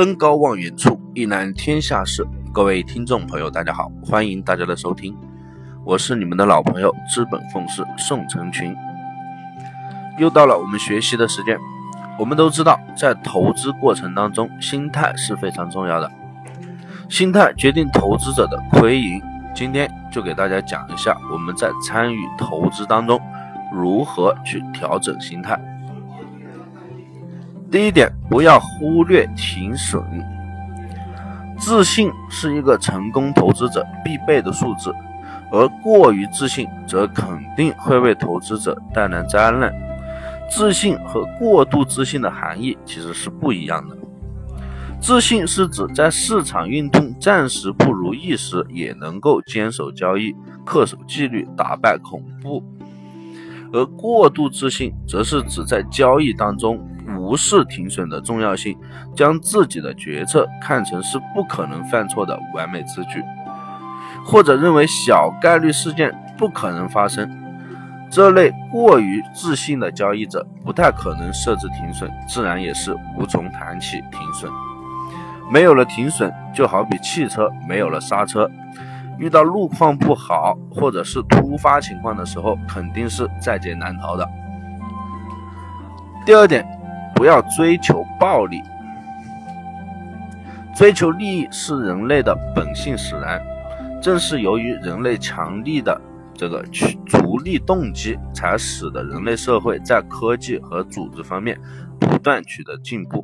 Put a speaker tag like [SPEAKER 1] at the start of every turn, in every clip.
[SPEAKER 1] 登高望远处，一览天下事。各位听众朋友，大家好，欢迎大家的收听，我是你们的老朋友资本奉仕宋成群。又到了我们学习的时间。我们都知道，在投资过程当中，心态是非常重要的，心态决定投资者的亏盈。今天就给大家讲一下，我们在参与投资当中如何去调整心态。第一点，不要忽略停损。自信是一个成功投资者必备的素质，而过于自信则肯定会为投资者带来灾难。自信和过度自信的含义其实是不一样的。自信是指在市场运动暂时不如意时，也能够坚守交易、恪守纪律、打败恐怖；而过度自信则是指在交易当中。无视停损的重要性，将自己的决策看成是不可能犯错的完美之举，或者认为小概率事件不可能发生。这类过于自信的交易者不太可能设置停损，自然也是无从谈起停损。没有了停损，就好比汽车没有了刹车，遇到路况不好或者是突发情况的时候，肯定是在劫难逃的。第二点。不要追求暴利，追求利益是人类的本性使然。正是由于人类强力的这个去逐利动机，才使得人类社会在科技和组织方面不断取得进步。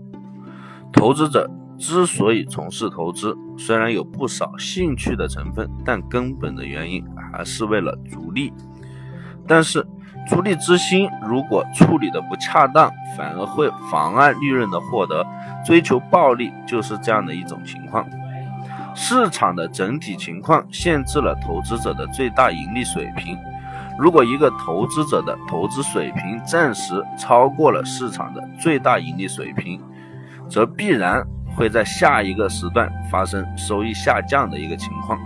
[SPEAKER 1] 投资者之所以从事投资，虽然有不少兴趣的成分，但根本的原因还是为了逐利。但是。逐利之心如果处理的不恰当，反而会妨碍利润的获得。追求暴利就是这样的一种情况。市场的整体情况限制了投资者的最大盈利水平。如果一个投资者的投资水平暂时超过了市场的最大盈利水平，则必然会在下一个时段发生收益下降的一个情况。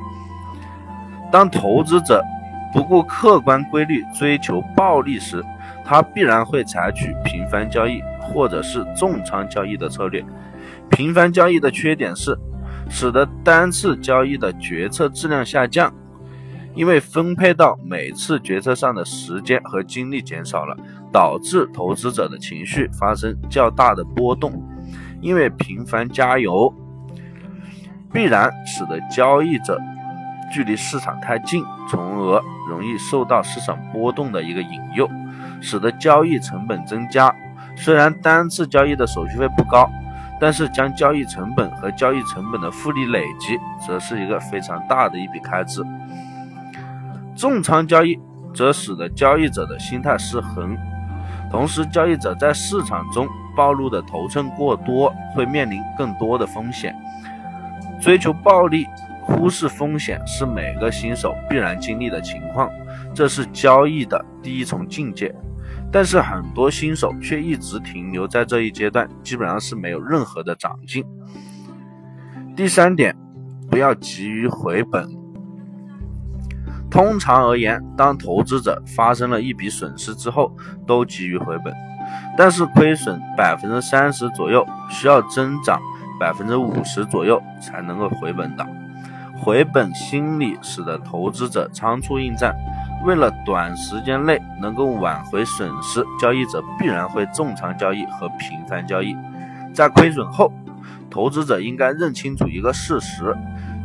[SPEAKER 1] 当投资者。不顾客观规律追求暴利时，他必然会采取频繁交易或者是重仓交易的策略。频繁交易的缺点是，使得单次交易的决策质量下降，因为分配到每次决策上的时间和精力减少了，导致投资者的情绪发生较大的波动。因为频繁加油，必然使得交易者。距离市场太近，从而容易受到市场波动的一个引诱，使得交易成本增加。虽然单次交易的手续费不高，但是将交易成本和交易成本的复利累积，则是一个非常大的一笔开支。重仓交易则使得交易者的心态失衡，同时交易者在市场中暴露的头寸过多，会面临更多的风险。追求暴利。忽视风险是每个新手必然经历的情况，这是交易的第一重境界。但是很多新手却一直停留在这一阶段，基本上是没有任何的长进。第三点，不要急于回本。通常而言，当投资者发生了一笔损失之后，都急于回本，但是亏损百分之三十左右，需要增长百分之五十左右才能够回本的。回本心理使得投资者仓促应战，为了短时间内能够挽回损失，交易者必然会重仓交易和频繁交易。在亏损后，投资者应该认清楚一个事实，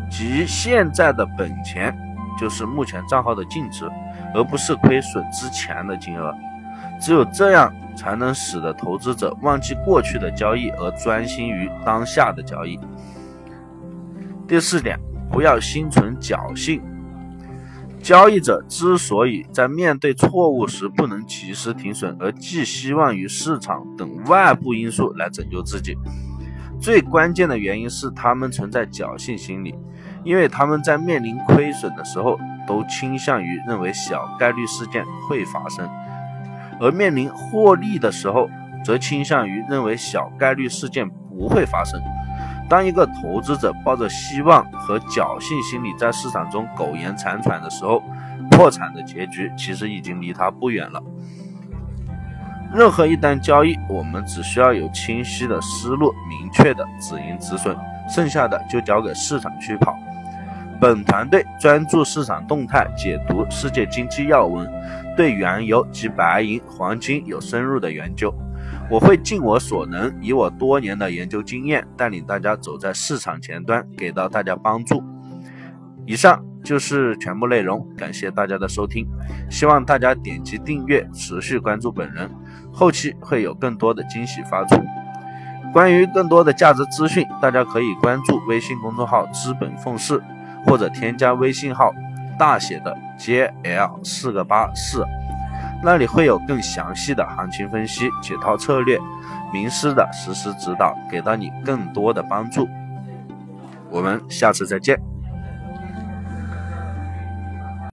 [SPEAKER 1] 即现在的本钱就是目前账号的净值，而不是亏损之前的金额。只有这样，才能使得投资者忘记过去的交易，而专心于当下的交易。第四点。不要心存侥幸。交易者之所以在面对错误时不能及时停损，而寄希望于市场等外部因素来拯救自己，最关键的原因是他们存在侥幸心理，因为他们在面临亏损的时候，都倾向于认为小概率事件会发生，而面临获利的时候，则倾向于认为小概率事件不会发生。当一个投资者抱着希望和侥幸心理在市场中苟延残喘的时候，破产的结局其实已经离他不远了。任何一单交易，我们只需要有清晰的思路、明确的止盈止损，剩下的就交给市场去跑。本团队专注市场动态，解读世界经济要闻，对原油及白银、黄金有深入的研究。我会尽我所能，以我多年的研究经验，带领大家走在市场前端，给到大家帮助。以上就是全部内容，感谢大家的收听，希望大家点击订阅，持续关注本人，后期会有更多的惊喜发出。关于更多的价值资讯，大家可以关注微信公众号“资本凤氏”，或者添加微信号大写的 JL 四个八四。那里会有更详细的行情分析、解套策略、名师的实时指导，给到你更多的帮助。我们下次再见。